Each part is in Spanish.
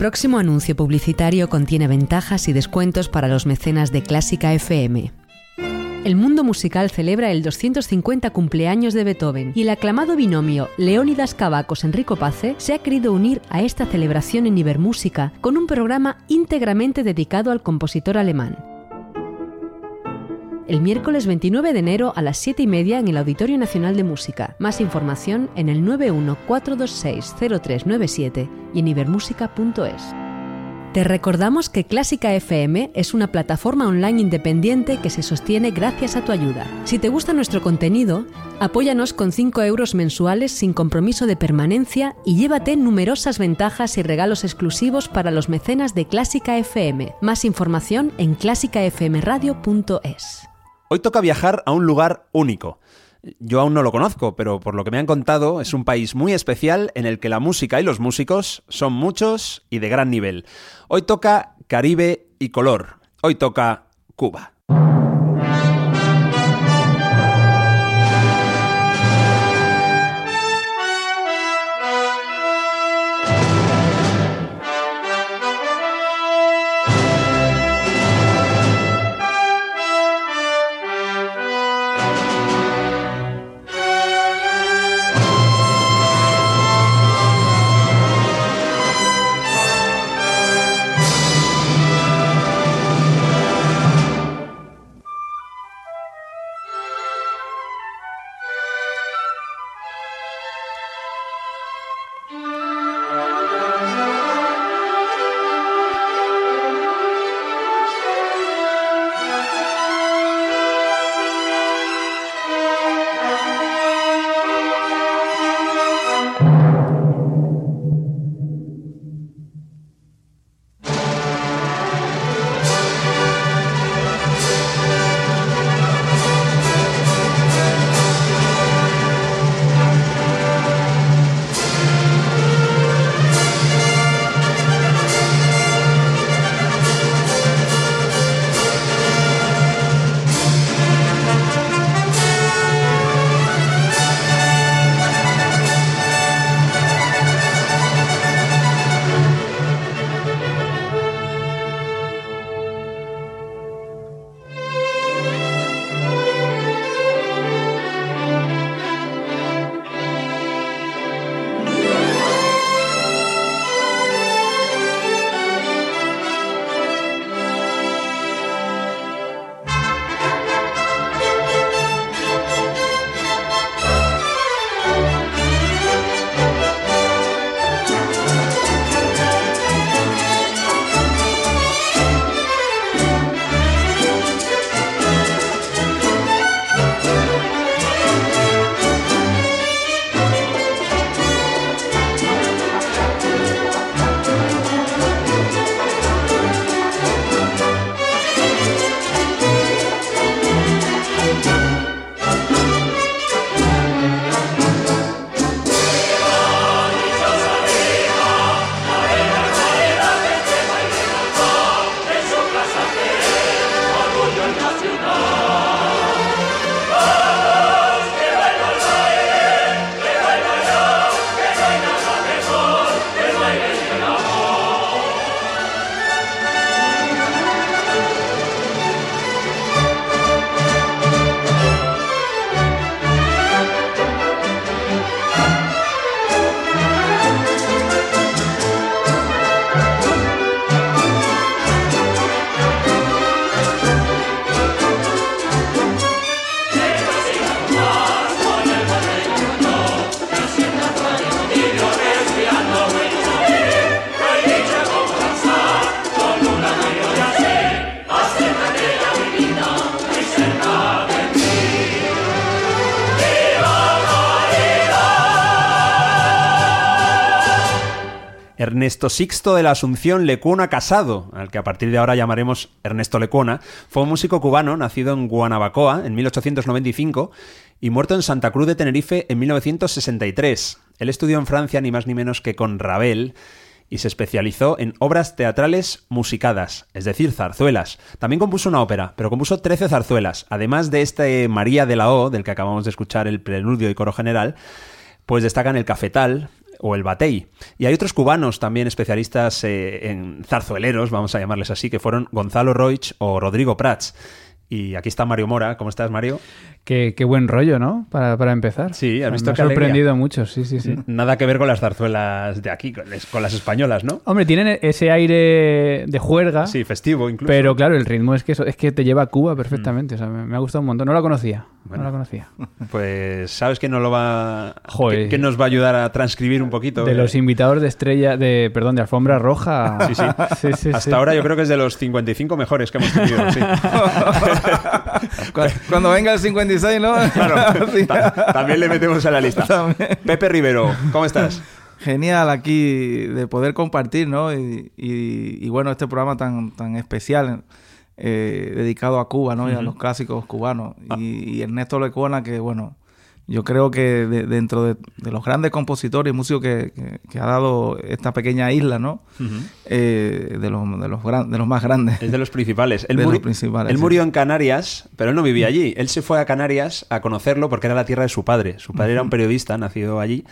Próximo anuncio publicitario contiene ventajas y descuentos para los mecenas de Clásica FM. El mundo musical celebra el 250 cumpleaños de Beethoven y el aclamado binomio Leónidas Cavacos-Enrico Pace se ha querido unir a esta celebración en Ibermúsica con un programa íntegramente dedicado al compositor alemán el miércoles 29 de enero a las 7 y media en el Auditorio Nacional de Música. Más información en el 914260397 y en ibermúsica.es. Te recordamos que Clásica FM es una plataforma online independiente que se sostiene gracias a tu ayuda. Si te gusta nuestro contenido, apóyanos con 5 euros mensuales sin compromiso de permanencia y llévate numerosas ventajas y regalos exclusivos para los mecenas de Clásica FM. Más información en clásicafmradio.es. Hoy toca viajar a un lugar único. Yo aún no lo conozco, pero por lo que me han contado es un país muy especial en el que la música y los músicos son muchos y de gran nivel. Hoy toca Caribe y color. Hoy toca Cuba. Ernesto Sixto de la Asunción Lecuona Casado, al que a partir de ahora llamaremos Ernesto Lecuona, fue un músico cubano nacido en Guanabacoa en 1895 y muerto en Santa Cruz de Tenerife en 1963. Él estudió en Francia ni más ni menos que con Ravel y se especializó en obras teatrales musicadas, es decir, zarzuelas. También compuso una ópera, pero compuso 13 zarzuelas. Además de este María de la O, del que acabamos de escuchar el preludio y coro general, pues destacan el Cafetal, o el Batey. Y hay otros cubanos también especialistas eh, en zarzueleros, vamos a llamarles así, que fueron Gonzalo Roig o Rodrigo Prats. Y aquí está Mario Mora. ¿Cómo estás, Mario? Qué, qué buen rollo, ¿no? Para, para empezar. Sí, has visto Me ha sorprendido mucho, sí, sí, sí. Nada que ver con las zarzuelas de aquí, con, con las españolas, ¿no? Hombre, tienen ese aire de juerga. Sí, festivo incluso. Pero claro, el ritmo es que eso, es que te lleva a Cuba perfectamente. O sea, me, me ha gustado un montón. No la conocía. Bueno. no la conocía. Pues, ¿sabes quién nos lo va Joder. que, que nos va a ayudar a transcribir un poquito? De los invitados de estrella, de, perdón, de alfombra roja. Sí, sí. Sí, sí, Hasta sí. ahora yo creo que es de los 55 mejores que hemos tenido, sí. Cu- Cuando venga el 56, ¿no? Claro, Sí. ta- también le metemos a la lista. También. Pepe Rivero, ¿cómo estás? Genial aquí de poder compartir, ¿no? Y, y- y bueno, este programa tan, tan especial eh, dedicado a Cuba, ¿no? Y a los clásicos cubanos. Y, y Ernesto Lecuona, que bueno, yo creo que de- dentro de, de los grandes compositores y músicos que, que- que ha dado esta pequeña isla, ¿no? Eh, de, los, de, los gran- de los más grandes. Es de los principales. Él, De muri- los principales, él sí. murió en Canarias, pero él no vivía allí. Él se fue a Canarias a conocerlo porque era la tierra de su padre. Su padre era un periodista, nacido allí.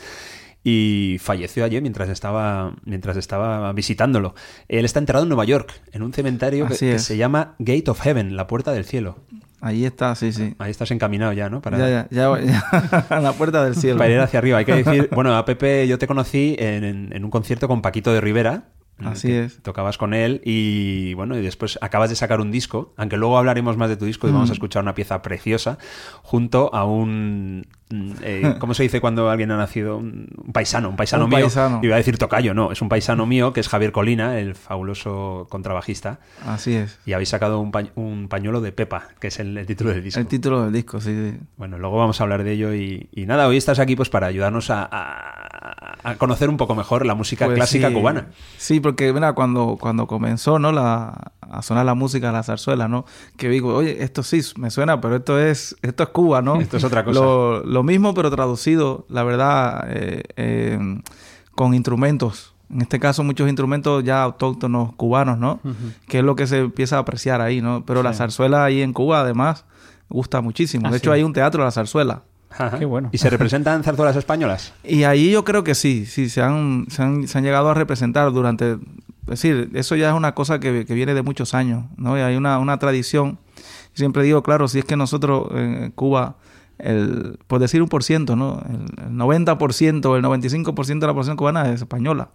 Y falleció allí mientras estaba, mientras estaba visitándolo. Él está enterrado en Nueva York, en un cementerio que, se llama Gate of Heaven, la puerta del cielo. Ahí está, sí, sí. Ahí estás encaminado ya, ¿no? Para, Ya, ya, ya, a la puerta del cielo. para ir hacia arriba. Hay que decir, bueno, a Pepe yo te conocí en, en- en un concierto con Paquito de Rivera. Así es. Tocabas con él y bueno, y después acabas de sacar un disco, aunque luego hablaremos más de tu disco y Mm. vamos a escuchar una pieza preciosa junto a un... mm, eh, ¿Cómo se dice cuando alguien ha nacido? Un paisano, un paisano Un mío. paisano. Iba a decir tocayo, no, es un paisano mío que es Javier Colina, el fabuloso contrabajista. Así es. Y habéis sacado un, pañ- un pañuelo de Pepa, que es el, el título del disco. El título del disco, sí. sí. Bueno, luego vamos a hablar de ello y, y nada, hoy estás aquí pues para ayudarnos a, a- a conocer un poco mejor la música Pues clásica sí. cubana. Sí, porque mira, cuando, cuando comenzó, ¿no? La, a sonar la música, la zarzuela, ¿no? Que digo, oye, esto sí me suena, pero esto es, esto es Cuba, ¿no? Esto es otra cosa. Lo, lo mismo, pero traducido, la verdad, eh, eh, con instrumentos. En este caso, muchos instrumentos ya autóctonos cubanos, ¿no? Que es lo que se empieza a apreciar ahí, ¿no? Pero la zarzuela ahí en Cuba, además, gusta muchísimo. Ah, de hecho, sí. hay un teatro de la zarzuela. Ajá. Qué bueno. ¿Y se representan zarzuelas españolas? Y ahí yo creo que sí, sí, se han, se han, se han llegado a representar durante... Es decir, eso ya es una cosa que, que viene de muchos años, ¿no? Y hay una, una tradición. Siempre digo, claro, si es que nosotros en Cuba, el, por decir un por ciento, ¿no? El, el 90%, el 95% de la población cubana es española.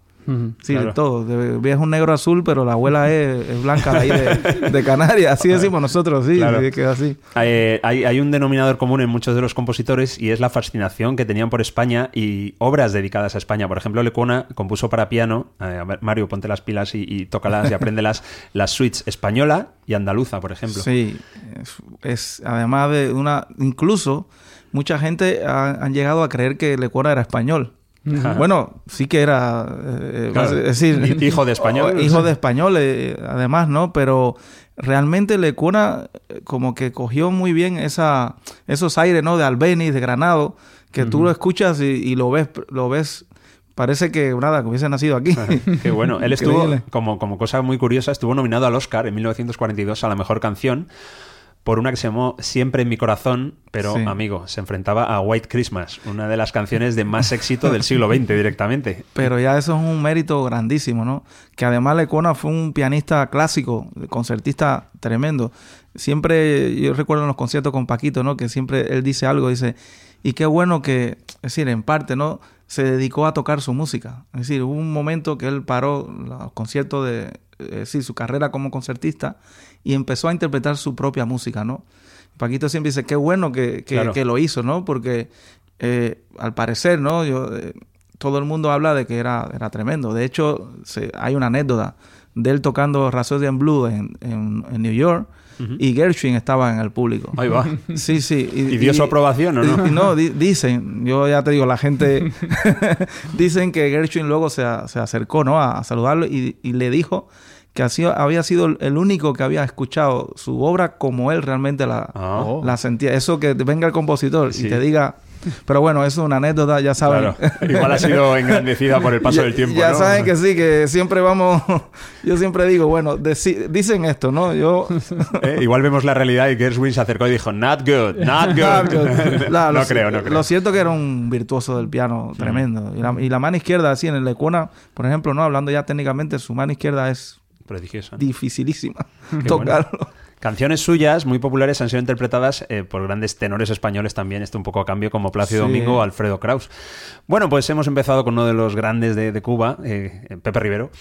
Sí, Claro. de todo. De- ves un negro azul, pero la abuela es, es blanca de ahí de, de Canarias. Así decimos nosotros, sí, Claro. sí, que es así. Eh, hay, hay un denominador común en muchos de los compositores y es la fascinación que tenían por España y obras dedicadas a España. Por ejemplo, Lecuona compuso para piano, eh, a ver, Mario, ponte las pilas y, y tócalas y apréndelas, las suites española y andaluza, por ejemplo. Sí, es, es- además de una, incluso mucha gente ha- han llegado a creer que Lecuona era español. Ajá. Bueno, sí que era, eh, Claro. es decir, Hi- hijo de español. hijo de español, eh, además, ¿no? Pero realmente Lecuona eh, como que cogió muy bien esa, esos aires, ¿no? De Albeniz, de Granado, que tú lo escuchas y, y lo ves, lo ves, parece que nada, que hubiese nacido aquí. Qué bueno. Él estuvo, como, como cosa muy curiosa, estuvo nominado al Oscar en 1942 a la mejor canción por una que se llamó Siempre en mi corazón, pero Sí. amigo, se enfrentaba a White Christmas, una de las canciones de más éxito del siglo XX directamente. Pero ya eso es un mérito grandísimo, ¿no? Que además Lecuona fue un pianista clásico, concertista tremendo. Siempre, yo recuerdo en los conciertos con Paquito, ¿no? Que siempre él dice algo, dice, y qué bueno que, es decir, en parte, ¿no? Se dedicó a tocar su música. Es decir, hubo un momento que él paró los conciertos de, es decir, su carrera como concertista y empezó a interpretar su propia música, ¿no? Paquito siempre dice, qué bueno que, que- Claro. que lo hizo, ¿no? Porque eh, al parecer, ¿no? Yo, eh, todo el mundo habla de que era, era tremendo. De hecho, se- hay una anécdota de él tocando Rhapsody Blue en, en, en New York, y Gershwin estaba en el público. Ahí va. Sí, sí. ¿Y dio su aprobación o no? y- no, di- dicen, yo ya te digo, la gente dicen que Gershwin luego se, se acercó, ¿no? A, saludarlo y le dijo que así había sido el único que había escuchado su obra como él realmente la, Ah. Oh. la sentía. Eso que venga el compositor Sí. y te diga... Pero bueno, eso es una anécdota, ya saben. Claro. Igual ha sido engrandecida por el paso Ya- del tiempo. Ya ¿no? saben que sí, que siempre vamos. Yo siempre digo, bueno, dicen esto, ¿no? Yo. Eh, Igual vemos la realidad y Gershwin se acercó y dijo, not good, not good. La- no lo- creo, no creo. Lo cierto que era un virtuoso del piano tremendo. Y la, y la mano izquierda, así en el Lecuna, por ejemplo, no hablando ya técnicamente, su mano izquierda es Prodigioso. dificilísima Qué tocarlo. Canciones suyas muy populares han sido interpretadas eh, por grandes tenores españoles también, esto un poco a cambio, como Plácido Sí. Domingo o Alfredo Kraus. Bueno, pues hemos empezado con uno de los grandes de, de Cuba, eh, Pepe Rivero,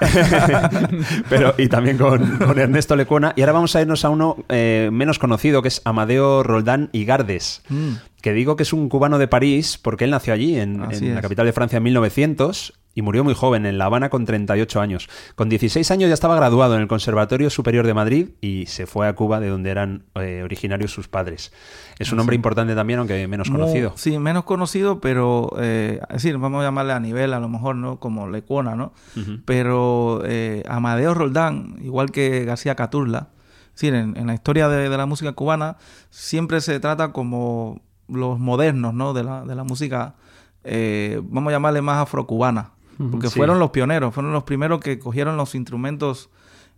Pero, y también con, con Ernesto Lecuona. Y ahora vamos a irnos a uno eh, menos conocido, que es Amadeo Roldán y Gardes. Mm. Que digo que es un cubano de París porque él nació allí, en, en la capital de Francia, en 1900 y murió muy joven, en La Habana, con 38 años. Con 16 años ya estaba graduado en el Conservatorio Superior de Madrid y se fue a Cuba, de donde eran eh, originarios sus padres. Es un hombre importante también, aunque menos conocido. Sí, menos conocido, pero eh, es decir, vamos a llamarle a nivel, a lo mejor, ¿no? Como Lecuona, ¿no? Pero eh, Amadeo Roldán, igual que García Caturla, es decir, en, en la historia de, de la música cubana siempre se trata como los modernos, ¿no? De la, de la música, eh, vamos a llamarle más afrocubana, porque Sí. fueron los pioneros, fueron los primeros que cogieron los instrumentos,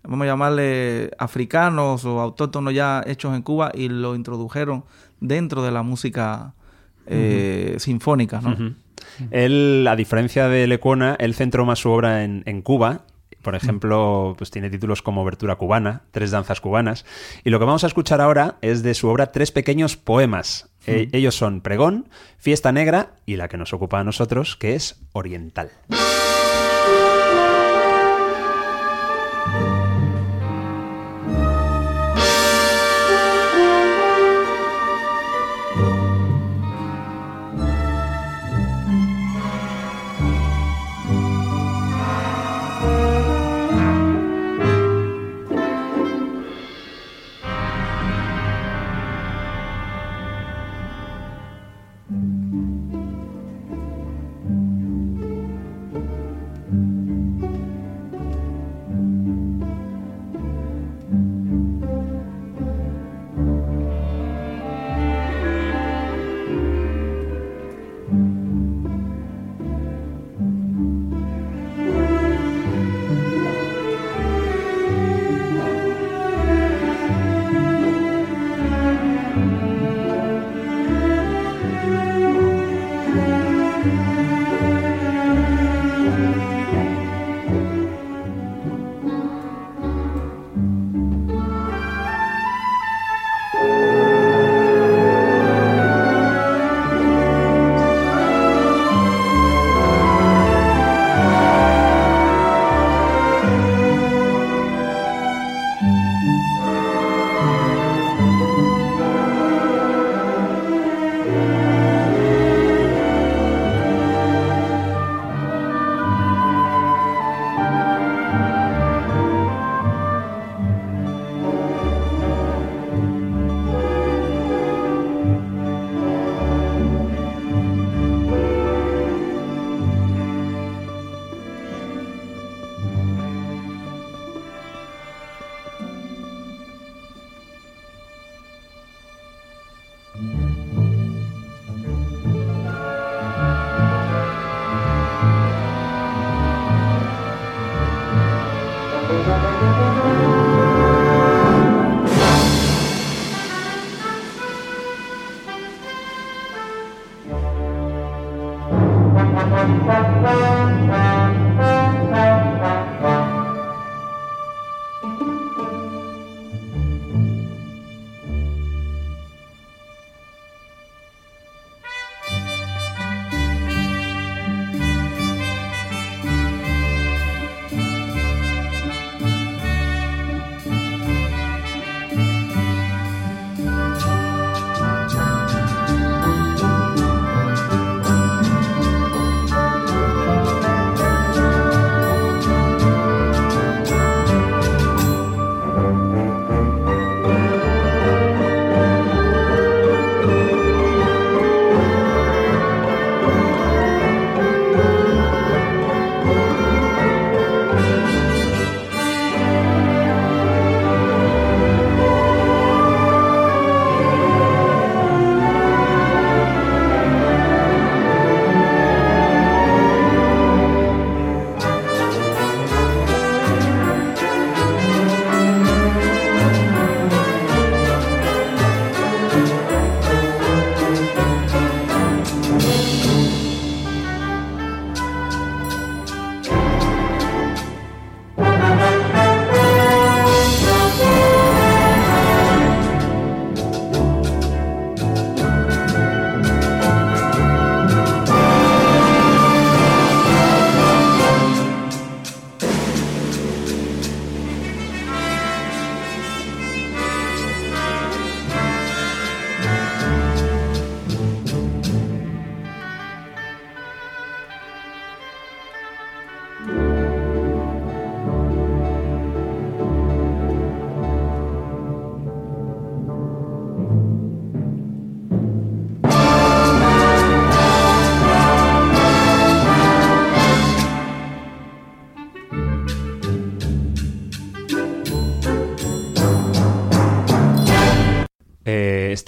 vamos a llamarle africanos o autóctonos ya hechos en Cuba y lo introdujeron dentro de la música eh, sinfónica, ¿no? Él, a diferencia de Lecuona, él centró más su obra en, en Cuba. Por ejemplo, pues tiene títulos como Obertura cubana, Tres danzas cubanas. Y lo que vamos a escuchar ahora es de su obra Tres pequeños poemas. Eh, ellos son Pregón, Fiesta Negra y la que nos ocupa a nosotros, que es Oriental.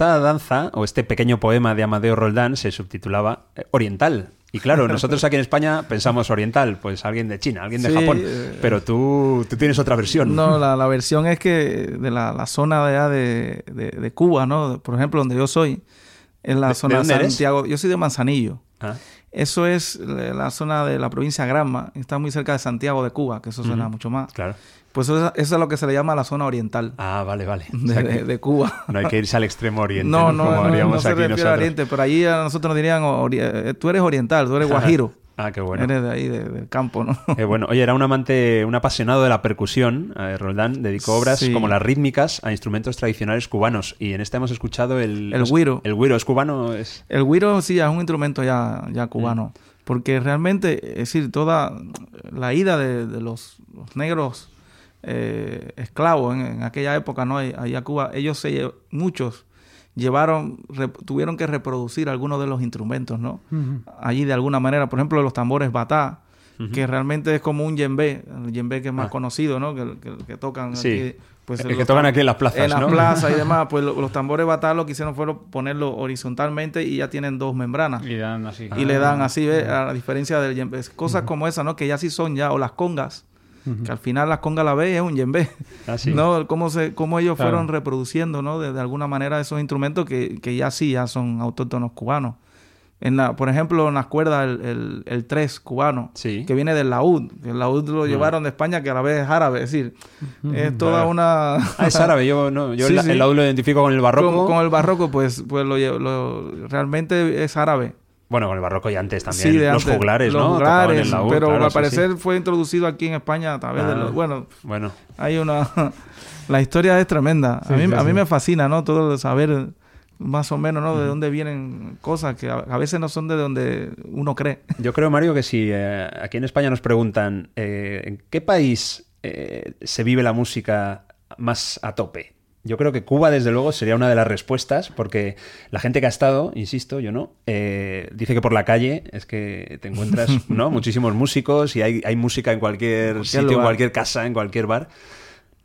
Esta danza o este pequeño poema de Amadeo Roldán se subtitulaba eh, Oriental. Y claro, nosotros aquí en España pensamos oriental, pues alguien de China, alguien de Sí, Japón. eh, Pero tú, tú tienes otra versión. No, la, la versión es que de la, la zona de, de, de, Cuba, ¿no? Por ejemplo, donde yo soy, es la ¿De- zona de eres? Santiago. Yo soy de Manzanillo. Ah, Eso es la la zona de la provincia Granma. Está muy cerca de Santiago de Cuba, que eso suena Ujú. mucho más. claro. Pues eso, eso es lo que se le llama la zona oriental Ah, vale, vale. O de, sea de- que de Cuba. no hay que irse al extremo oriente. No, no, no, no, haríamos se aquí refiere a. Oriente, pero allí a nosotros nos dirían, eh, tú eres oriental, tú eres guajiro. Ah, qué bueno. Eres de ahí, de- del campo, ¿no? Eh, bueno, oye, era un amante, un apasionado de la percusión. Eh, Roldán dedicó obras Sí. como las rítmicas a instrumentos tradicionales cubanos. Y en esta hemos escuchado el... El güiro. El güiro es cubano, es... El güiro sí es un instrumento ya, ya cubano. Porque realmente, es decir, toda la ida de, de los, los negros eh, esclavos en, en aquella época, ¿no? Allá a Cuba, ellos se, muchos llevaron, re- tuvieron que reproducir algunos de los instrumentos, ¿no? Allí de alguna manera, por ejemplo, los tambores batá, que realmente es como un yembe, el yembe que es más Ah. conocido, ¿no? Que, que- que tocan Sí. aquí, pues, El que tocan aquí en las plazas, en las ¿no? plazas y demás, pues lo- los tambores batá lo que hicieron fue ponerlo horizontalmente y ya tienen dos membranas. Y dan así. Y le dan así, ¿ves? a la diferencia del yembe. Cosas como esa, ¿no? Que ya sí son ya, o las congas, que al final las congas la ve y es un yembe. Ah, sí. ¿No? Cómo, se, cómo ellos Claro. fueron reproduciendo, ¿no? De, de alguna manera esos instrumentos que, que ya sí, ya son autóctonos cubanos. En la, por ejemplo, en las cuerdas, el, el, el tres cubano, Sí. que viene del laúd. El laúd lo llevaron de España, que a la vez es árabe. Es decir, es toda una... Ah, es árabe. Yo, no, yo Sí, el, sí. el laúd lo identifico con el barroco. Con, con el barroco, pues, pues lo, lo- realmente es árabe. Bueno, con el barroco y antes también. Sí, de los antes. juglares, Los ¿no? Juglares, laúd, pero claro, al parecer sí. fue introducido aquí en España a través de Ah. los... Bueno, Bueno, hay una... la historia es tremenda. Sí, a mí, a mí me fascina, ¿no? Todo saber más o menos, ¿no? De dónde vienen cosas que a, a veces no son de donde uno cree. yo creo, Mario, que si eh, aquí en España nos preguntan eh, ¿en qué país eh, se vive la música más a tope? Yo creo que Cuba, desde luego, sería una de las respuestas, porque la gente que ha estado, insisto, yo no, eh, dice que por la calle es que te encuentras ¿no? muchísimos músicos y hay, hay música en cualquier Cualquier sitio, en cualquier casa, en cualquier bar.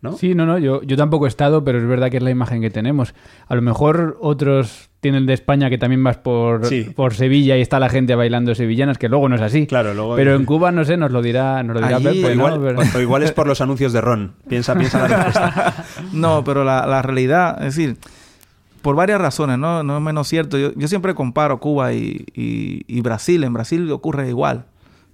¿No? Sí, no, no, yo, yo tampoco he estado, pero es verdad que es la imagen que tenemos. A lo mejor otros tienen de España que también vas por, Sí. por Sevilla y está la gente bailando sevillanas, que luego no es así. Claro, luego- Pero en Cuba, no sé, nos lo dirá, nos lo dirá Allí- Pepe, O ¿no? igual, Pero- o- o igual es por los anuncios de Ron. Piensa, piensa la respuesta. No, pero la, la realidad, es decir, por varias razones, ¿no? No es menos cierto. Yo, yo siempre comparo Cuba y, y- y Brasil. En Brasil ocurre igual,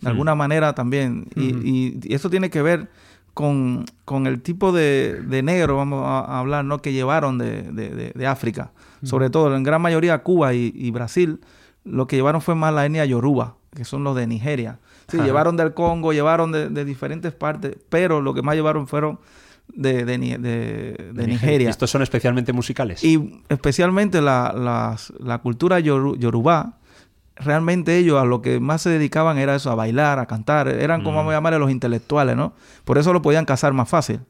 de alguna manera también. Y, y- y eso tiene que ver con, con el tipo de, de negro, vamos a, hablar, ¿no? Que llevaron de, de- de- África. Sobre todo, en gran mayoría Cuba y, y Brasil, lo que llevaron fue más la etnia yoruba, que son los de Nigeria. Sí, Ajá. llevaron del Congo, llevaron de, diferentes partes, pero lo que más llevaron fueron de, de, de- de Nigeria. Estos son especialmente musicales. Y especialmente la, las- la cultura yoru- yorubá, realmente ellos a lo que más se dedicaban era eso, a bailar, a cantar. Eran como Mm. vamos a llamarle los intelectuales, ¿no? Por eso lo podían cazar más fácil.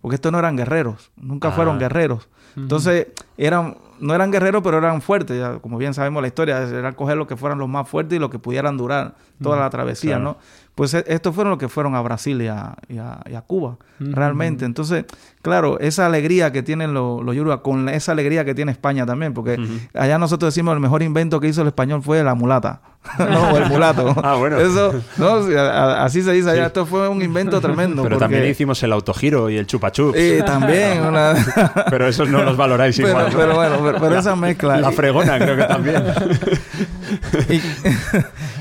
Porque estos no eran guerreros, nunca Ah. fueron guerreros. Entonces, eran, no eran guerreros, pero eran fuertes. Ya, como bien sabemos la historia, era coger los que fueran los más fuertes y los que pudieran durar toda la travesía, claro. ¿no? Pues eh, estos fueron los que fueron a Brasil y a, y a- y a Cuba, realmente. Entonces, claro, esa alegría que tienen los, los yoruba, con la- esa alegría que tiene España también, porque allá nosotros decimos el mejor invento que hizo el español fue la mulata, ¿no? O el mulato. Ah, bueno. Eso, no, Sí, a- a- así se dice allá, Sí. esto fue un invento tremendo. Pero porque- también hicimos el autogiro y el chupachups. Eh, también, una... Pero esos no los valoráis pero, igual. pero bueno, pero, pero La- esa mezcla. La fregona creo que también.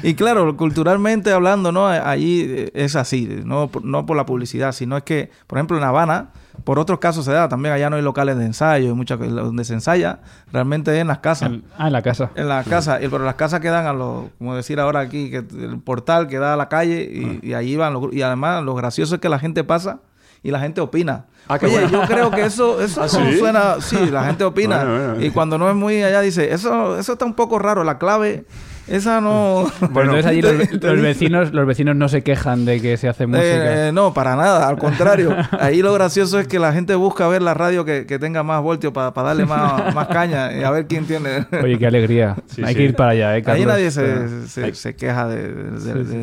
y, y claro, culturalmente hablando, ¿no? Allí eh, es así, no por, no por la publicidad, sino es que, por ejemplo, en Habana, por otros casos se da, también allá no hay locales de ensayo, hay muchas donde se ensaya, realmente es en las casas. En- ah, en la casa. En la casa, y- pero las casas quedan a los, como decir ahora aquí, que el portal que da a la calle y, y allí van los gru- y además lo gracioso es que la gente pasa y la gente opina. Ah, Oye, bueno. yo creo que eso, eso ¿Ah, sí? suena, sí, la gente opina. Bueno, bueno. Y cuando no es muy allá dice, eso, eso está un poco raro, la clave Esa no. Bueno, entonces allí los, vecinos, los vecinos no se quejan de que se hace música. Eh, eh, no, para nada, al contrario. Ahí lo gracioso es que la gente busca ver la radio que, que tenga más voltios para darle más, más caña y a ver quién tiene. Oye, qué alegría. Sí, Hay sí. que ir para allá, ¿eh, Ahí Carlos? nadie Pero- se, se, Ahí- se queja de,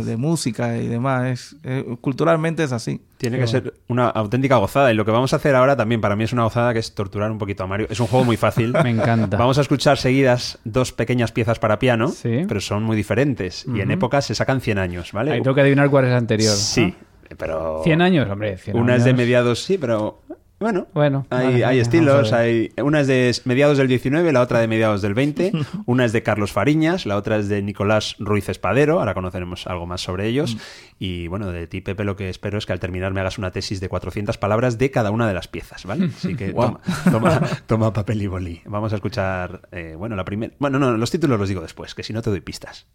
de- música y demás. Es, eh, culturalmente es así. Tiene que ser una auténtica gozada. Y lo que vamos a hacer ahora también para mí es una gozada que es torturar un poquito a Mario. Es un juego muy fácil. Me encanta. Vamos a escuchar seguidas dos pequeñas piezas para piano, Sí. Pero son muy diferentes. Y en épocas se sacan 100 años, ¿vale? Ahí tengo que adivinar cuál es la anterior. Sí, pero... 100 años, hombre. 100 Una es de mediados, sí, pero bueno. Bueno, Hay, vale, hay estilos, hay, una es de mediados del 19, la otra de mediados del 20, una es de Carlos Fariñas, la otra es de Nicolás Ruiz Espadero, ahora conoceremos algo más sobre Mm. ellos, y bueno, de ti Pepe lo que espero es que al terminar me hagas una tesis de 400 palabras de cada una de las piezas, ¿vale? Así que toma, toma, toma papel y boli. Vamos a escuchar, eh, bueno, la primera, bueno, no, los títulos los digo después, que si no te doy pistas.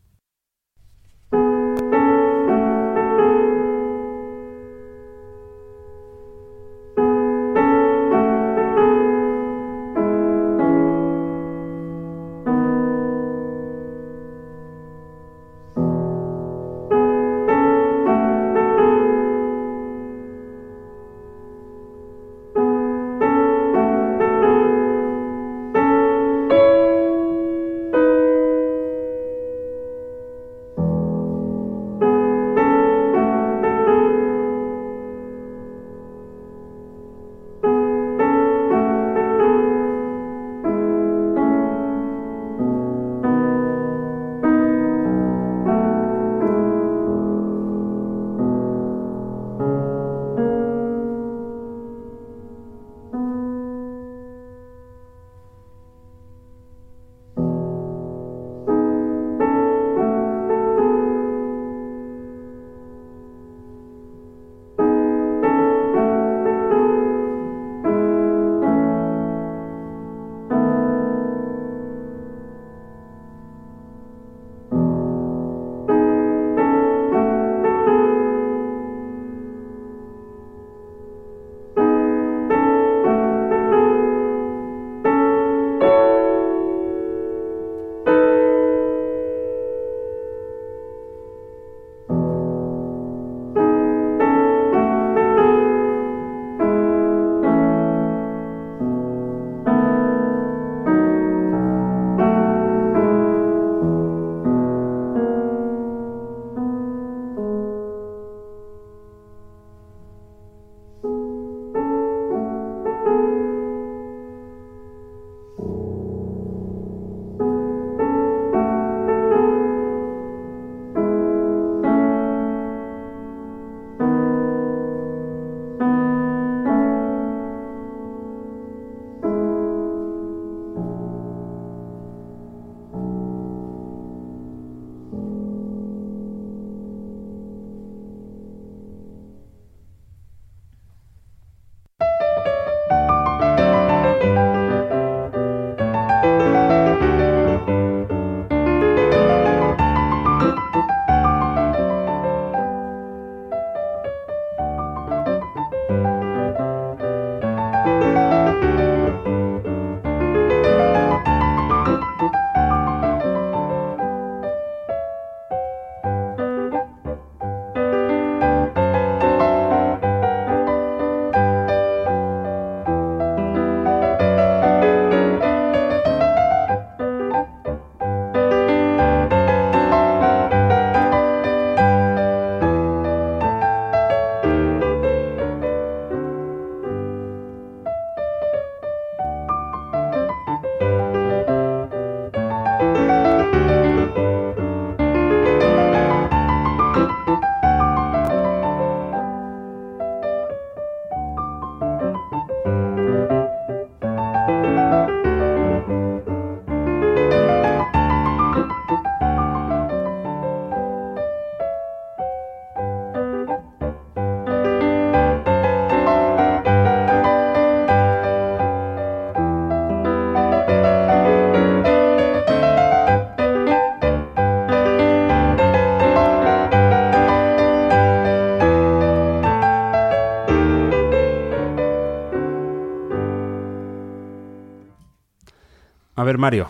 Ver, Mario.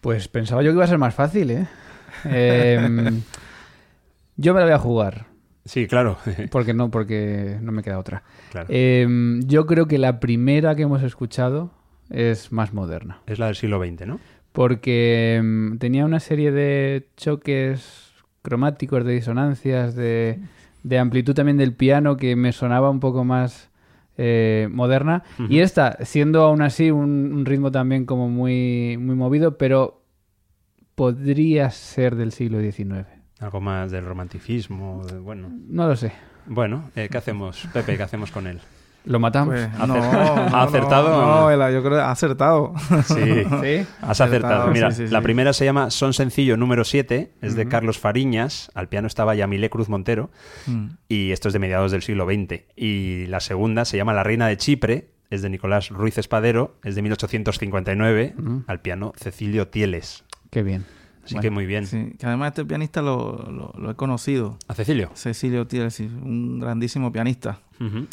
Pues pensaba yo que iba a ser más fácil, ¿eh? Em, yo me la voy a jugar. Sí, claro. Porque no, porque no me queda otra. Claro. Em, yo creo que la primera que hemos escuchado es más moderna. Es la del siglo XX, ¿no? Porque em, tenía una serie de choques cromáticos, de disonancias, de, de amplitud también del piano que me sonaba un poco más eh, moderna. Y esta, siendo aún así un, un ritmo también como muy, muy movido, pero podría ser del siglo XIX. Algo más del romanticismo, de- bueno. No lo sé. Bueno, eh, ¿qué hacemos, Pepe? ¿Qué hacemos con él? ¿Lo matamos? Pues, ¿Ha no, acertado? no, ¿Ha acertado? No, no, yo creo que ha acertado. Sí. ¿Sí? Has acertado. Mira, sí, sí, la primera se llama Son Sencillo número 7, es de Carlos Fariñas, al piano estaba Yamilé Cruz Montero, Mm. y esto es de mediados del siglo XX. Y la segunda se llama La Reina de Chipre, es de Nicolás Ruiz Espadero, es de 1859, al piano Cecilio Tieles. Qué bien. Así Bueno, que muy bien. Sí, que además este pianista lo, lo- lo he conocido. ¿A Cecilio? Cecilio Tiel, sí, un grandísimo pianista.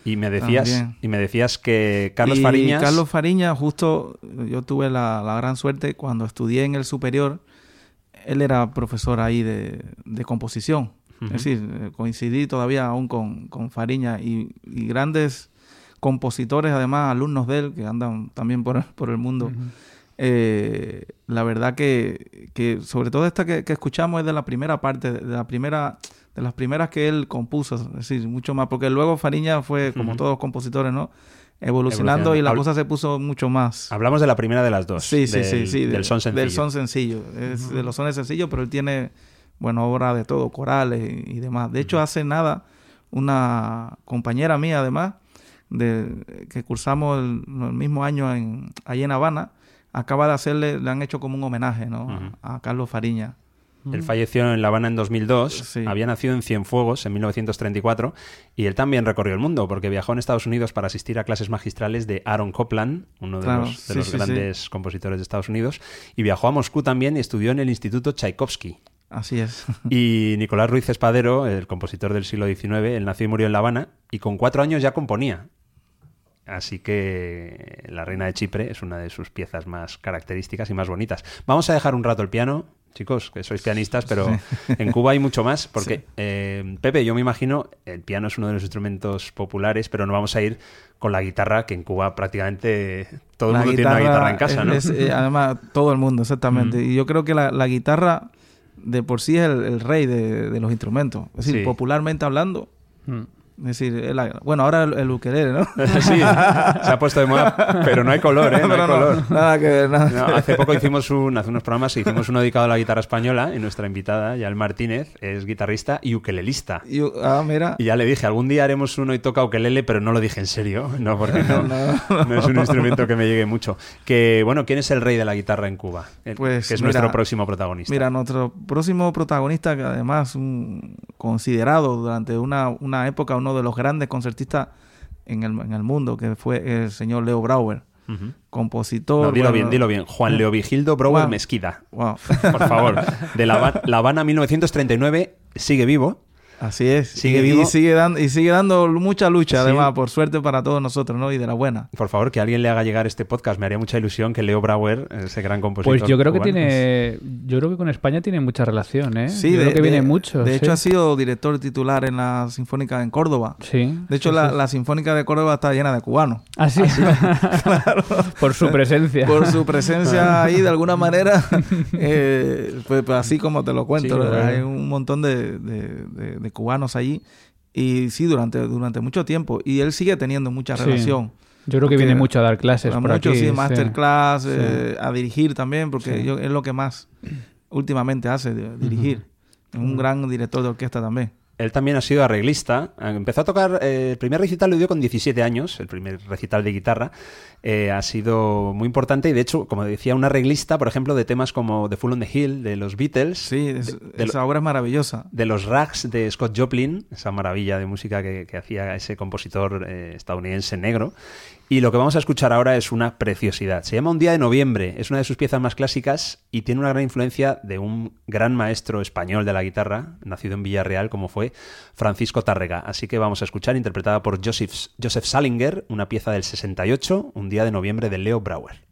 Y me decías También. y me decías que Carlos Y Fariñas Carlos Fariñas, justo yo tuve la, la gran suerte cuando estudié en el superior, él era profesor ahí de, de composición. Es decir, eh, coincidí todavía aún con, con Fariñas y, y grandes compositores, además alumnos de él, que andan también por, por el mundo. Eh, la verdad que, que sobre todo esta que, que escuchamos es de la primera parte, de la primera de las primeras que él compuso, es decir, mucho más, porque luego Fariña fue, como Ujú. todos los compositores, ¿no? Evolucionando, Evolucionando. y la Habl- cosa se puso mucho más. hablamos de la primera de las dos. Sí, sí, del, sí, sí. Del de- son sencillo. Del son sencillo. Es de los sones sencillos, pero él tiene, bueno, obra de todo, corales y, y demás. De hecho, hace nada, una compañera mía, además, de, que cursamos el, el mismo año en, allí en Habana, acaba de hacerle, le han hecho como un homenaje, ¿no? Ujú. a, a Carlos Fariña. Él falleció en La Habana en 2002, Sí. había nacido en Cienfuegos en 1934 y él también recorrió el mundo porque viajó en Estados Unidos para asistir a clases magistrales de Aaron Copland, uno de Claro, los, de sí, los sí, sí. grandes compositores de Estados Unidos, y viajó a Moscú también y estudió en el Instituto Tchaikovsky. Así es. Y Nicolás Ruiz Espadero, el compositor del siglo XIX, él nació y murió en La Habana y con cuatro años ya componía. Así que La Reina de Chipre es una de sus piezas más características y más bonitas. Vamos a dejar un rato el piano, chicos, que sois pianistas, pero en Cuba hay mucho más, porque eh, Pepe, yo me imagino, el piano es uno de los instrumentos populares, pero no vamos a ir con la guitarra, que en Cuba prácticamente todo el mundo tiene una guitarra en casa, es- ¿no? es, eh, además, todo el mundo, exactamente. Y yo creo que la, la guitarra de por sí es el, el rey de, de los instrumentos. Es decir, Sí. popularmente hablando. Mm. Es decir, bueno, ahora el, el ukelele, ¿no? sí, se ha puesto de moda, pero no hay color, ¿eh? No hay no, color. nada que ver, nada. No, hace poco hicimos un, hace unos programas hicimos uno dedicado a la guitarra española y nuestra invitada, Yael Martínez, es guitarrista y ukelelista. Y, ah, mira. Y ya le dije, algún día haremos uno y toca ukelele, pero no lo dije en serio, no, porque no, no es un instrumento que me llegue mucho. Que, bueno, ¿quién es el rey de la guitarra en Cuba? El- Pues, que es mira, nuestro próximo protagonista. Mira, nuestro próximo protagonista, que además un considerado durante una, una época uno de los grandes concertistas en el, en el mundo, que fue el señor Leo Brauer, compositor. No, dilo bueno, bien, dilo bien. Juan Leovigildo Brouwer Juan. Mesquida. Wow. Por favor. De La La Habana 1939, sigue vivo. Así es. Sigue y, vivo. Y sigue, dando, y sigue dando mucha lucha, Sí. además, por suerte para todos nosotros, ¿no? Y de la buena. Por favor, que alguien le haga llegar este podcast. Me haría mucha ilusión que Leo Brauer, ese gran compositor. Pues yo creo que tiene. Yo creo que con España tiene mucha relación, ¿eh? Sí, yo de, creo que de- viene mucho. De sí. hecho, ha sido director titular en la Sinfónica en Córdoba. Sí. De hecho, sí, la, sí. la Sinfónica de Córdoba está llena de cubanos. Ah, sí. Por su presencia. Por su presencia ahí, de alguna manera, eh, pues, pues así como te lo cuento, claro. hay un montón de, de- de- cubanos allí. Y sí, durante, durante mucho tiempo. Y él sigue teniendo mucha Sí. relación. Yo creo que viene mucho a dar clases A por muchos, aquí. sí, sí. masterclass, eh, a dirigir también, porque yo- es lo que más últimamente hace, de- dirigir. Es un gran director de orquesta también. Él también ha sido arreglista. Empezó a tocar, eh, el primer recital lo dio con 17 años, el primer recital de guitarra. Eh, ha sido muy importante y de hecho, como decía, un arreglista, por ejemplo, de temas como The Full on the Hill de los Beatles. Sí, es- de esa obra es maravillosa. de los rags de Scott Joplin, esa maravilla de música que, que hacía ese compositor eh, estadounidense negro. Y lo que vamos a escuchar ahora es una preciosidad. Se llama Un día de noviembre, es una de sus piezas más clásicas y tiene una gran influencia de un gran maestro español de la guitarra, nacido en Villarreal, como Francisco Tárrega. Así que vamos a escuchar, interpretada por Joseph, Joseph Salinger, una pieza del 68, Un día de noviembre de Leo Brauer.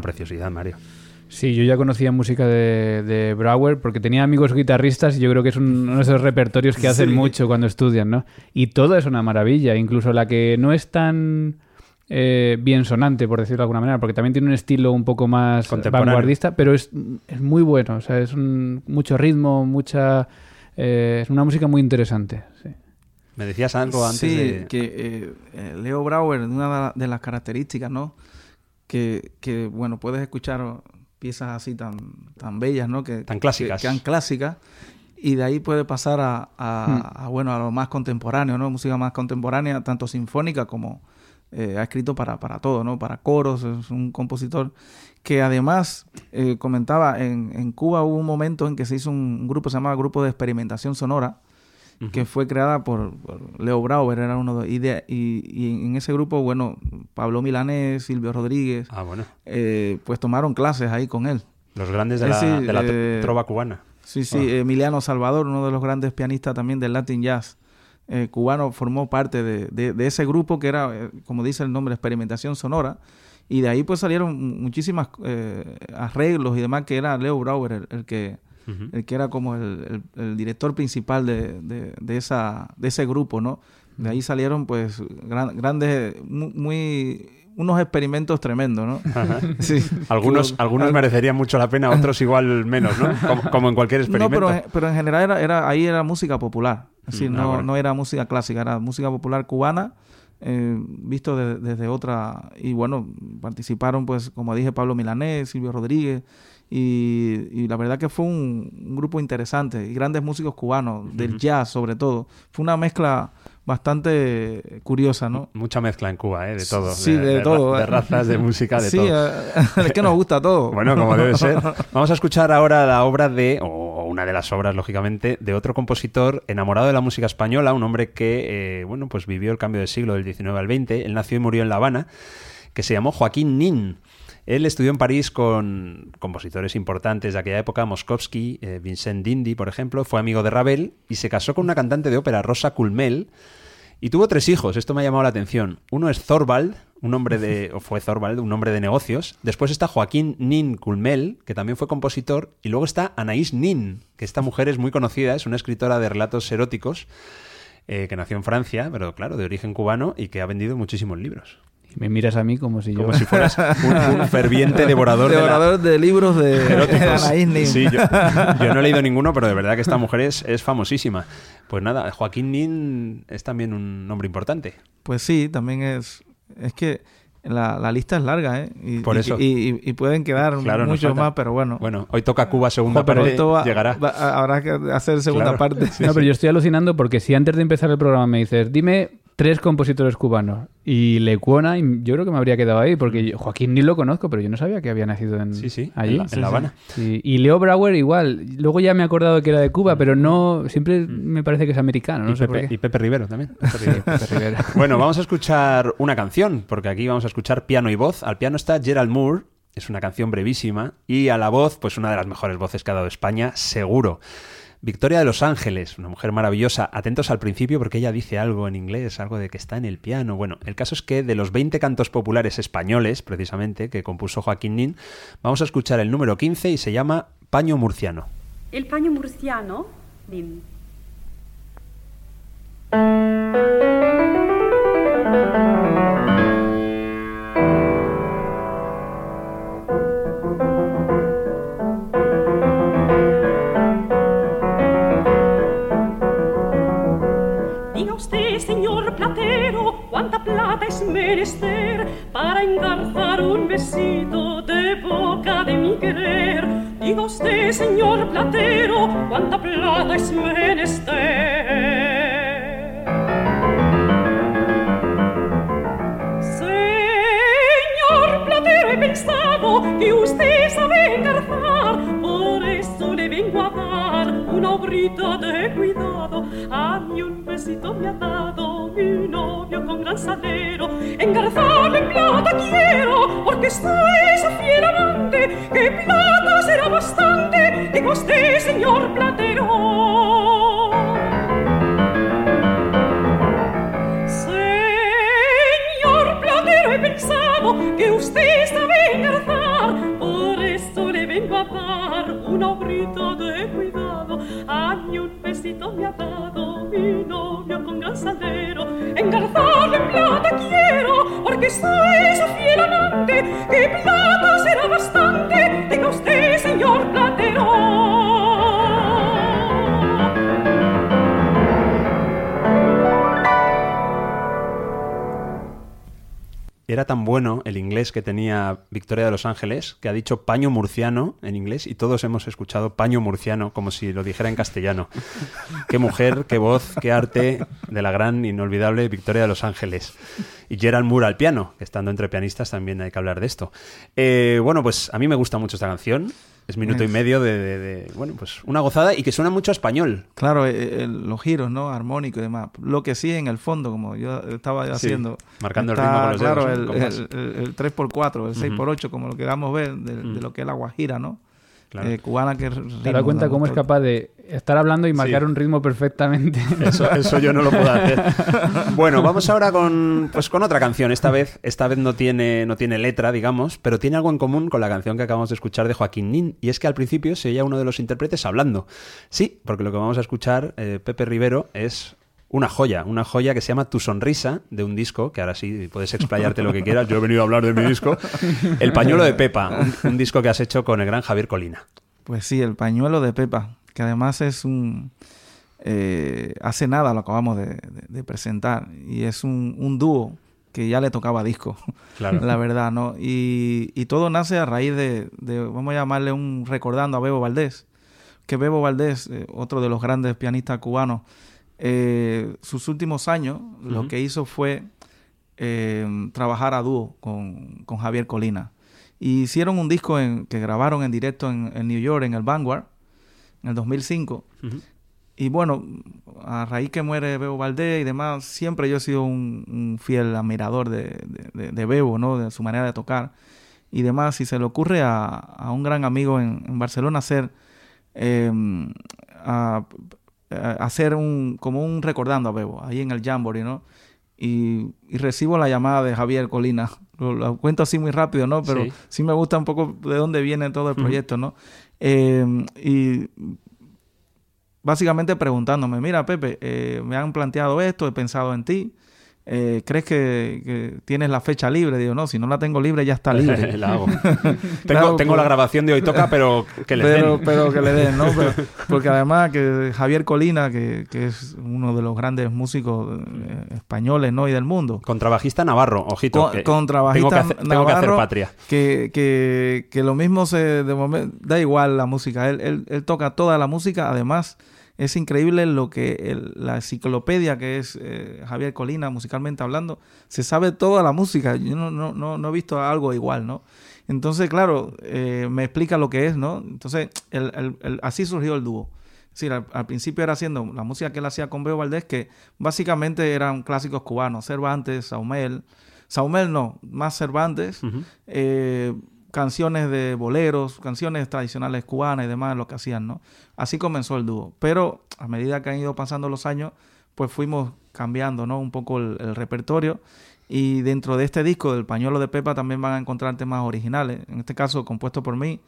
Una preciosidad, Mario. Sí, yo ya conocía música de, de Brower porque tenía amigos guitarristas y yo creo que es un- uno de esos repertorios que hacen Sí. mucho cuando estudian, ¿no? Y todo es una maravilla, incluso la que no es tan eh, bien sonante, por decirlo de alguna manera, porque también tiene un estilo un poco más vanguardista, pero es, es muy bueno, o sea, es un- mucho ritmo, mucha... eh, es una música muy interesante, sí. Me decías algo antes sí, de... que eh, Leo Brauer, una de las características, ¿no? Que, que, bueno, puedes escuchar piezas así tan, tan bellas, ¿no? Que, Tan clásicas. Que, que han clásicas. Y de ahí puede pasar a, a- a, bueno, a lo más contemporáneo, ¿no? Música más contemporánea, tanto sinfónica como eh, ha escrito para, para todo, ¿no? Para coros, es un compositor que además eh, comentaba, en, en Cuba hubo un momento en que se hizo un, un grupo, se llamaba Grupo de Experimentación Sonora, que fue creada por, por Leo Brauer, era uno de, y, de- y, y en ese grupo, bueno, Pablo Milanés, Silvio Rodríguez, Ah, bueno. eh, pues tomaron clases ahí con él. Los grandes de la, de la eh, trova cubana. Sí, sí, Ah. Emiliano Salvador, uno de los grandes pianistas también del Latin Jazz eh, cubano, formó parte de, de- de ese grupo que era, eh, como dice el nombre, experimentación sonora. Y de ahí pues salieron mu- muchísimas eh, arreglos y demás, que era Leo Brauer el, el que, El que era como el, el- el director principal de, de- de esa, de ese grupo, ¿no? De ahí salieron pues gran- grandes, mu- muy, unos experimentos tremendos, ¿no? Sí. Algunos, algunos al- merecerían mucho la pena, otros igual menos, ¿no? Como, como en cualquier No, experimento. pero, en- pero en general era, era, ahí era música popular. Es decir, Mm, ah, no, bueno. no era música clásica, era música popular cubana, eh, visto de- desde otra. Y bueno, participaron, pues, como dije, Pablo Milanés, Silvio Rodríguez. Y, y la verdad que fue un, un grupo interesante. Y grandes músicos cubanos, del jazz sobre todo. Fue una mezcla bastante curiosa, ¿no? Mucha mezcla en Cuba, ¿eh? De todo. Sí, de todo, De eh. razas, de música, de sí, todo. eh, es que nos gusta todo. Bueno, como debe ser. Vamos a escuchar ahora la obra de, o una de las obras, lógicamente, de otro compositor enamorado de la música española, un hombre que, eh, bueno, pues vivió el cambio de siglo del 19 al 20. Él nació y murió en La Habana, que se llamó Joaquín Nin. Él estudió en París con compositores importantes de aquella época, Moskovsky, eh, Vincent Dindy, por ejemplo, fue amigo de Ravel y se casó con una cantante de ópera, Rosa Culmel, y tuvo tres hijos, esto me ha llamado la atención. Uno es Thorvald, un hombre de, o fue Thorvald, un hombre de negocios. Después está Joaquín Nin Culmel, que también fue compositor. Y luego está Anaïs Nin, que esta mujer es muy conocida, es una escritora de relatos eróticos, eh, que nació en Francia, pero claro, de origen cubano, y que ha vendido muchísimos libros. Y me miras a mí como si yo... Como si fueras un, un ferviente devorador, de la- Devorador de libros de, de eróticos. Nin. Sí, yo, yo no he leído ninguno, pero de verdad que esta mujer es, es famosísima. Pues nada, Joaquín Nin es también un nombre importante. Pues sí, también es. Es que la, la lista es larga, ¿eh? Y, Por eso. Y, y- y pueden quedar Claro, muchos más, pero bueno. Bueno, hoy toca Cuba segunda parte, esto va- llegará. va- habrá que hacer segunda Claro. parte. no, pero yo estoy alucinando porque si antes de empezar el programa me dices, dime tres compositores cubanos y Lecuona, y yo creo que me habría quedado ahí porque yo- Joaquín ni lo conozco, pero yo no sabía que había nacido en, Sí, sí, allí. en La- en La Habana. Sí, Y Leo Brauer igual. Luego ya me he acordado que era de Cuba, pero no siempre me parece que es americano, no y, sé por Pepe, qué. y Pepe Rivero también. Pepe Rivero. Pepe Rivera. bueno, vamos a escuchar una canción, porque aquí vamos a escuchar piano y voz. Al piano está Gerald Moore, es una canción brevísima, y a la voz, pues una de las mejores voces que ha dado España, seguro. Victoria de Los Ángeles, una mujer maravillosa. Atentos al principio porque ella dice algo en inglés, algo de que está en el piano. Bueno, el caso es que de los 20 cantos populares españoles, precisamente, que compuso Joaquín Nin, vamos a escuchar el número 15 y se llama Paño Murciano. Il pagno mursiano, Nin. menester para engarzar un besito de boca de mi querer. Diga usted, señor platero, cuánta plata es menester. Señor platero, he pensado que usted sabe engarzar, por eso le vengo a dar una obrita de cuidado. A mí un besito me ha dado mi novio con gran salero. Engarzarlo en plata quiero, porque soy su fiel amante, que plata será bastante, diga usted, señor platero. Señor platero, he pensado que usted sabe engarzar, vengo a dar una obrita de cuidado. A mí un besito me ha dado mi novio con gran salero. Engarzarlo en plata quiero, porque soy su fiel amante. Que plata será bastante, tenga usted, señor platero. Era tan bueno el inglés que tenía Victoria de los Ángeles que ha dicho paño murciano en inglés y todos hemos escuchado paño murciano como si lo dijera en castellano. qué mujer, qué voz, qué arte de la gran, inolvidable Victoria de los Ángeles. Y Gerald Moore al piano, que estando entre pianistas también hay que hablar de esto. Eh, bueno, pues a mí me gusta mucho esta canción. Es minuto y medio de, de- de- bueno, pues una gozada y que suena mucho a español. Claro, eh, el- los giros, ¿no? Armónicos y demás. Lo que sí, en el fondo, como yo estaba Sí, haciendo. marcando el ritmo con los dedos, el, el, el- el 3x4, el 6x8, como lo queramos ver, de, de lo que es la guajira, ¿no? Claro. Eh, cubana que ¿Te das cuenta cómo es capaz de estar hablando y marcar Sí. un ritmo perfectamente? Eso, eso yo no lo puedo hacer. Bueno, vamos ahora con, pues con otra canción. Esta vez, esta vez no tiene, no tiene letra, digamos, pero tiene algo en común con la canción que acabamos de escuchar de Joaquín Nin. Y es que al principio se oía uno de los intérpretes hablando. Sí, porque lo que vamos a escuchar, eh, Pepe Rivero, es una joya, una joya que se llama Tu Sonrisa, de un disco, que ahora sí puedes explayarte lo que quieras. Yo he venido a hablar de mi disco. El pañuelo de Pepa, un, un disco que has hecho con el gran Javier Colina. Pues sí, el pañuelo de Pepa, que además es un... eh, hace nada lo acabamos de, de- de presentar y es un, un dúo que ya le tocaba disco, Claro. la verdad, ¿no? Y, y todo nace a raíz de, de, vamos a llamarle un recordando a Bebo Valdés, que Bebo Valdés, eh, otro de los grandes pianistas cubanos, eh, sus últimos años lo que hizo fue eh, trabajar a dúo con, con Javier Colina. Y hicieron un disco en- que grabaron en directo en, en New York, en el Vanguard, en el 2005. Ujú. Y bueno, a raíz que muere Bebo Valdés y demás, siempre yo he sido un, un fiel admirador de, de- de- de Bebo, ¿no? De su manera de tocar y demás. Si se le ocurre a, a un gran amigo en, en Barcelona hacer, eh, a- hacer un, como un recordando a Bebo, ahí en el Jamboree, ¿no? Y, y recibo la llamada de Javier Colina. Lo, lo cuento así muy rápido, ¿no? Pero Sí. sí, me gusta un poco de dónde viene todo el proyecto, ¿no? Eh, y básicamente preguntándome, mira Pepe, eh, me han planteado esto, he pensado en ti, eh, ¿crees que, que tienes la fecha libre? Digo, no, si no la tengo libre ya está libre. La hago. tengo Claro, tengo la grabación de hoy toca, pero que le pero, den. pero que le den, ¿no? Pero- porque además que Javier Colina, que, que es uno de los grandes músicos eh, españoles, ¿no? Y del mundo. Contrabajista Navarro, ojito. Con- que contrabajista tengo que hacer, tengo que hacer Navarro, patria. Que, que, que lo mismo se de momento da igual la música. Él, él, él toca toda la música. Además, es increíble lo que el- la enciclopedia que es eh, Javier Colina, musicalmente hablando, se sabe toda la música. Yo no, no, no, no he visto algo igual, ¿no? Entonces, claro, eh, me explica lo que es, ¿no? Entonces, el- el- el- así surgió el dúo. Es decir, al, al principio era haciendo la música que él hacía con Beo Valdés, que básicamente eran clásicos cubanos, Cervantes, Saumel. Saumel no, más Cervantes, eh, canciones de boleros, canciones tradicionales cubanas y demás, lo que hacían, ¿no? Así comenzó el dúo. Pero a medida que han ido pasando los años, pues fuimos cambiando, ¿no? Un poco el, el repertorio. Y dentro de este disco del Pañuelo de Pepa también van a encontrar temas originales, en este caso compuesto por mí,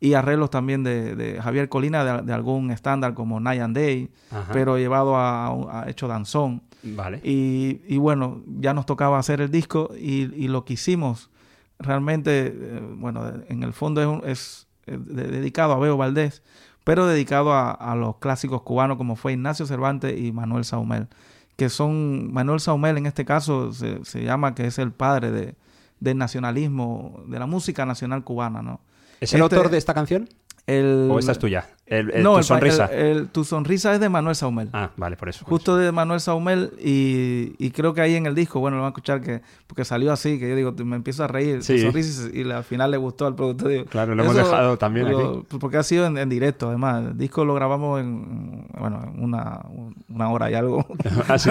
y arreglos también de, de Javier Colina de, de algún estándar como Night and Day, Ajá. pero llevado a, hecho danzón. Vale. Y, y bueno, ya nos tocaba hacer el disco y, y lo que hicimos realmente, eh, bueno, en el fondo es, un- es, eh, de- dedicado a Beo Valdés, pero dedicado a, a los clásicos cubanos como fue Ignacio Cervantes y Manuel Saumel, que son, Manuel Saumel en este caso se, se llama que es el padre de, del nacionalismo, de la música nacional cubana, ¿no? ¿Es el este- autor de esta canción? El, ¿O esta es tuya? El, el- no, tu sonrisa. el- tu sonrisa es de Manuel Saumel. Ah, vale, por eso. por Justo de Manuel Saumel y, y creo que ahí en el disco, bueno, lo van a escuchar que porque salió así, que yo digo, me empiezo a reír, Sí. sonrisa, y al final le gustó al productor. digo, Claro, lo hemos dejado también lo- Porque ha sido en, en directo, además. El disco lo grabamos en, bueno, en una, una hora y algo. Ah, sí.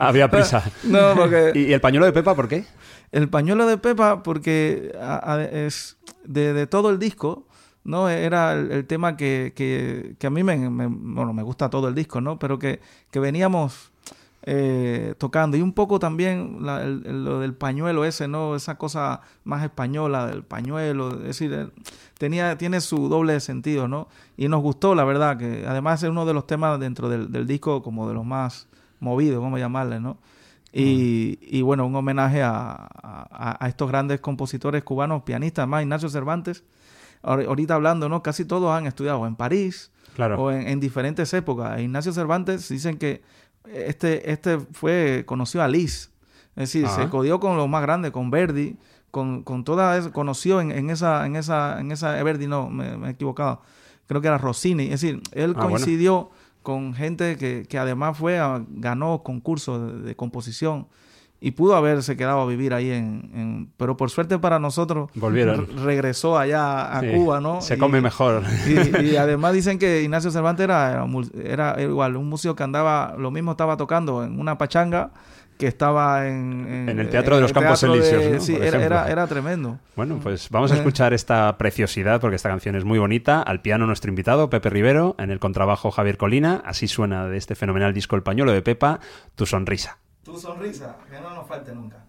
Había prisa. no, porque... ¿Y, y el pañuelo de Pepa por qué? El pañuelo de Pepa, porque a- a- es de, de todo el disco, ¿no? Era el, el tema que, que, que a mí me, me- bueno, me gusta todo el disco, ¿no? Pero que, que veníamos eh, tocando. Y un poco también la- el- el- lo del pañuelo ese, ¿no? Esa cosa más española del pañuelo. Es decir, eh, tenía, tiene su doble sentido, ¿no? Y nos gustó, la verdad, que además es uno de los temas dentro del, del disco como de los más movidos, vamos a llamarle, ¿no? Y, y bueno, un homenaje a, a- a estos grandes compositores cubanos, pianistas, más Ignacio Cervantes. Ahor- Ahorita hablando, ¿no? Casi todos han estudiado en París, Claro. o en, en diferentes épocas. E Ignacio Cervantes dicen que este, este fue, conoció a Lis. Es decir, se codió con lo más grande, con Verdi, con, con toda esa, conoció en, en esa, en esa, en esa, Verdi no, me, me he equivocado. Creo que era Rossini. Es decir, él Ah, bueno. coincidió con gente que, que además fue a- ganó concursos de, de composición y pudo haberse quedado a vivir ahí en, en- pero por suerte para nosotros Volvieron. re- regresó allá a Sí, Cuba, ¿no? Se Y- come mejor. y, y además dicen que Ignacio Cervantes era, era, igual, un músico que andaba, lo mismo estaba tocando en una pachanga que estaba en... En el Teatro de los Campos Elíseos, ¿no? Sí, era, era, era tremendo. Bueno, pues vamos a Eh. escuchar esta preciosidad porque esta canción es muy bonita. Al piano nuestro invitado, Pepe Rivero, en el contrabajo Javier Colina. Así suena de este fenomenal disco El pañuelo de Pepa, Tu sonrisa. Tu sonrisa, que no nos falte nunca.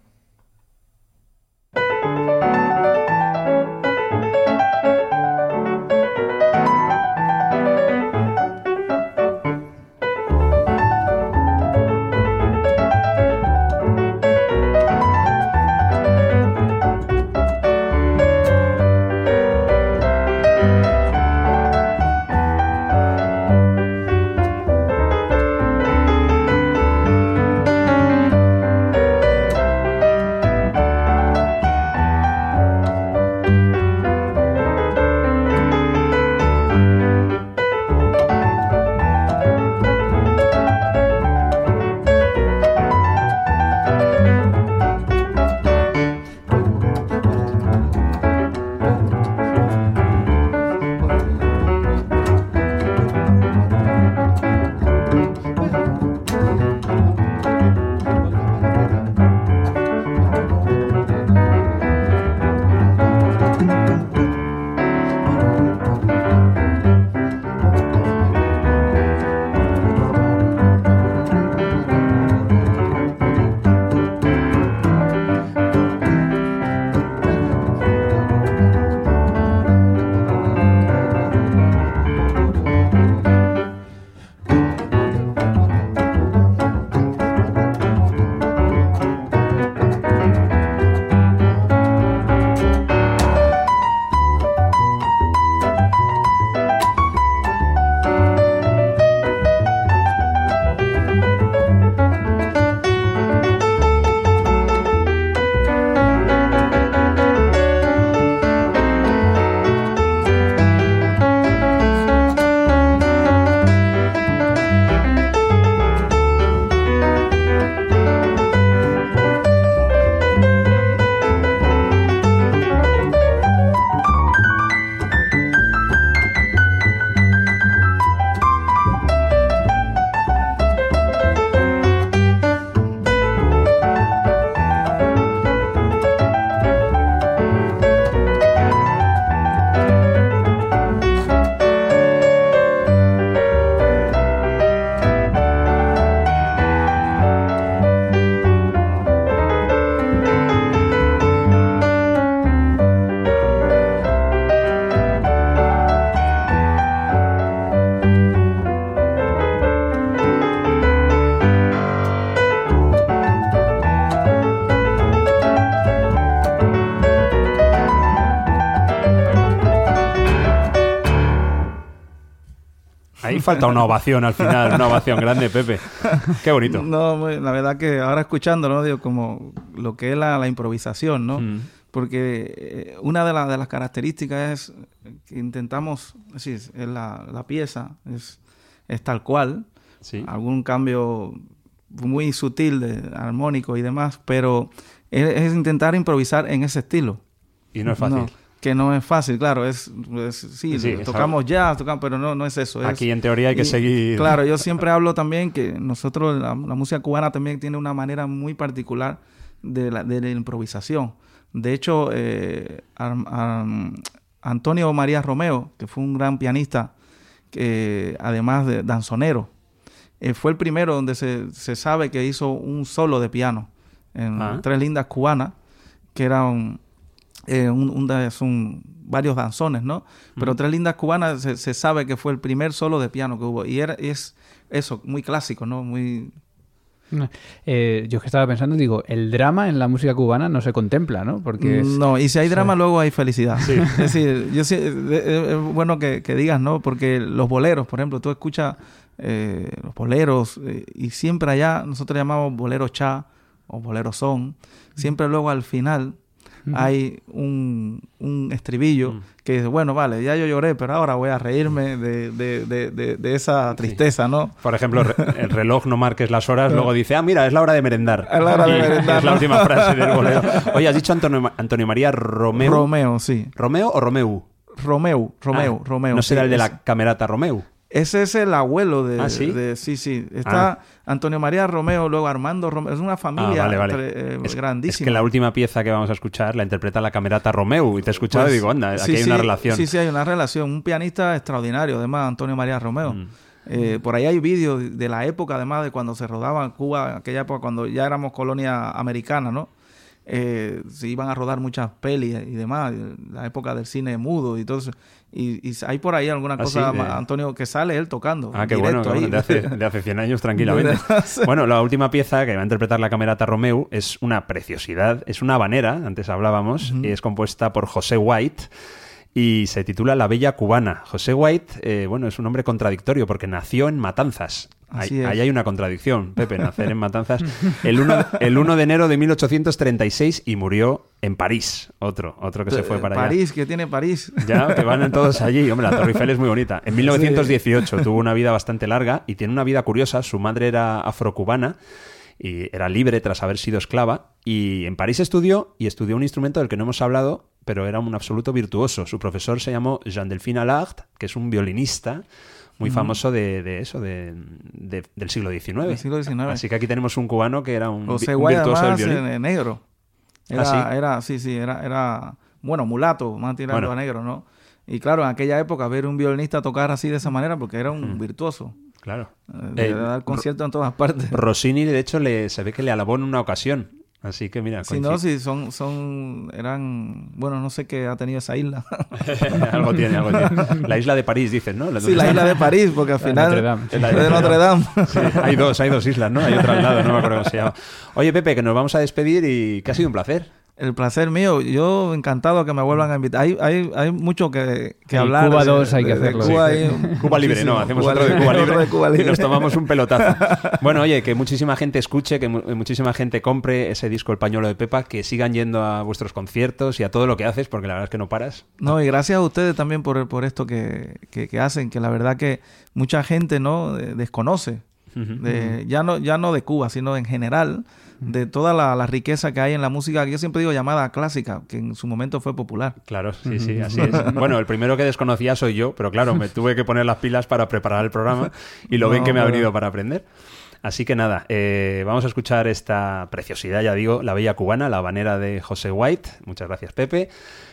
Falta una ovación al final, una ovación grande, Pepe. Qué bonito. No, la verdad que ahora escuchándolo, digo, como lo que es la, la improvisación, ¿no? Mm. Porque eh, una de, la- de las características es que intentamos, es decir, es la, la pieza es, es tal cual, Sí. algún cambio muy sutil de armónico y demás, pero es, es intentar improvisar en ese estilo. Y no es fácil. No, que no es fácil, claro, es, es- sí, tocamos jazz, tocamos, pero no, no es eso. es- Aquí en teoría hay que y, seguir. Claro, yo siempre hablo también que nosotros, la, la música cubana también tiene una manera muy particular de la, de la improvisación. De hecho, eh, Antonio María Romeo, que fue un gran pianista, que además de danzonero, eh, fue el primero donde se, se sabe que hizo un solo de piano en Ah. Tres Lindas Cubanas, que era un, eh, un- un da- son varios danzones, ¿no? Pero Tres Lindas Cubanas se, se sabe que fue el primer solo de piano que hubo. Y era, es eso, muy clásico, ¿no? Muy... Eh, yo que estaba pensando, digo, el drama en la música cubana no se contempla, ¿no? Porque es- No, y si hay drama, luego hay felicidad. Es decir, yo sí, eh, es bueno que, que digas, ¿no? Porque los boleros, por ejemplo, tú escuchas eh, los boleros eh, y siempre allá, nosotros llamamos bolero cha o bolero son, siempre luego al final hay un, un estribillo que dice, bueno, vale, ya yo lloré, pero ahora voy a reírme de, de, de, de, de esa tristeza, ¿no? Por ejemplo, el reloj no marques las horas, luego dice, ah, mira, es la hora de merendar. Es la hora de Y merendar, Es la ¿no? última frase del bolero. Oye, ¿has dicho Antonio, Antonio María Romeo? Romeo, sí. ¿Romeo o Romeu? Romeo, Romeo, Ah, Romeo. ¿No será sí, el de la camerata Romeu? Ese es el abuelo de... ¿Ah, sí? de- sí, sí. Está Ah. Antonio María Romeo, luego Armando Romeo. Es una familia Ah, vale, vale. entre- eh, es, grandísima. es que la última pieza que vamos a escuchar la interpreta la camerata Romeu. Y te he escuchado Pues, y digo, anda, sí, aquí hay sí, una relación. Sí, sí, hay una relación. Un pianista extraordinario, además, Antonio María Romeo. Mm. Eh, por ahí hay vídeos de la época, además, de cuando se rodaba en Cuba, aquella época, cuando ya éramos colonia americana, ¿no? Eh, se iban a rodar muchas pelis y demás, la época del cine mudo y todo eso. Y, y hay por ahí alguna Ah, cosa, sí, de- Antonio, que sale él tocando. Ah, qué bueno, ahí. de, hace, de hace 100 años tranquilamente. bueno, la última pieza que va a interpretar la camerata Romeu es una preciosidad, es una habanera, antes hablábamos, y es compuesta por José White y se titula La Bella Cubana. José White, eh, bueno, es un hombre contradictorio porque nació en Matanzas. Ahí, hay una contradicción, Pepe, nacer en Matanzas. El 1, el 1 de enero de 1836 y murió en París, otro, otro que se fue para allá. París, que tiene París. Ya, que van todos allí. Hombre, la Torre Eiffel es muy bonita. En 1918 tuvo una vida bastante larga y tiene una vida curiosa. Su madre era afrocubana y era libre tras haber sido esclava. Y en París estudió y estudió un instrumento del que no hemos hablado, pero era un absoluto virtuoso. Su profesor se llamó Jean-Delphine Allard, que es un violinista muy famoso de, de eso, de, de- del siglo XIX. Del siglo XIX. Así que aquí tenemos un cubano que era un, José un virtuoso del violín. eh, negro. Era, ¿Ah, sí? era, sí, sí, era, era, bueno, mulato, más tirando Bueno. a negro, ¿no? Y claro, en aquella época ver un violinista tocar así de esa manera, porque era un virtuoso. Claro. eh, de Eh, dar conciertos en todas partes. Rossini, de hecho, le, se ve que le alabó en una ocasión. Así que mira, Si no, si son, son, eran, bueno, no sé qué ha tenido esa isla. algo tiene, algo tiene. La isla de París, dices, ¿no? sí, la isla de París, porque al La final... Notre Dame. es la de Notre Dame. Sí, hay dos, hay dos islas, ¿no? Hay otra al lado, no me acuerdo cómo se llama. Oye, Pepe, que nos vamos a despedir y que ha sido un placer. El placer mío, yo encantado que me vuelvan a invitar. Hay, hay, hay mucho que, que El hablar. Cuba de- 2 hay que hacerlo, Cuba, sí. hay Cuba Libre, no, hacemos Cuba otro de Cuba Libre, de Cuba y nos tomamos un pelotazo. Bueno, oye, que muchísima gente escuche, que mu- muchísima gente compre ese disco El Pañuelo de Pepa, que sigan yendo a vuestros conciertos y a todo lo que haces, porque la verdad es que no paras. No, y gracias a ustedes también por, por esto que, que- que hacen, que la verdad que mucha gente no Eh, desconoce, de, ya, no, ya no de Cuba, sino en general, de toda la, la riqueza que hay en la música, que yo siempre digo llamada clásica, que en su momento fue popular. Claro, sí, sí, así es. Bueno, el primero que desconocía soy yo, pero claro, me tuve que poner las pilas para preparar el programa y lo No, ven que me ha venido para aprender. Así que nada, eh, vamos a escuchar esta preciosidad, ya digo, La Bella Cubana, la habanera de José White. Muchas gracias, Pepe.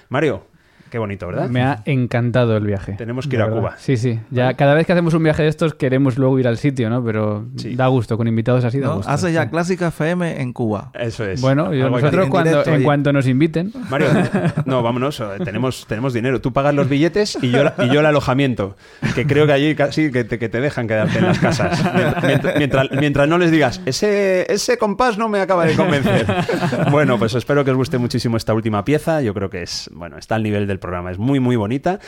Mario, qué bonito, ¿verdad? Me ha encantado el viaje. Tenemos que ir a. Cuba. Sí, sí. Ya cada vez que hacemos un viaje de estos queremos luego ir al sitio, ¿no? Pero Sí. da gusto, con invitados así da ¿no? gusto. Hace ya sí. Clásica FM en Cuba. Eso es. Bueno, yo- nosotros en cuando, directo en cuanto nos inviten, Mario, no, vámonos, eh, tenemos, tenemos dinero. Tú pagas los billetes y yo, y yo el alojamiento, que creo que allí casi que te, que te dejan quedarte en las casas. Mientras, mientras, mientras no les digas, ese, ese compás no me acaba de convencer. Bueno, pues espero que os guste muchísimo esta última pieza. Yo creo que es, bueno, está al nivel del programa. Es muy, muy bonita.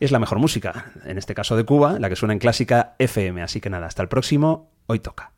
Es la mejor música, en este caso de Cuba, la que suena en clásica FM. Así que nada, hasta el próximo. Hoy toca.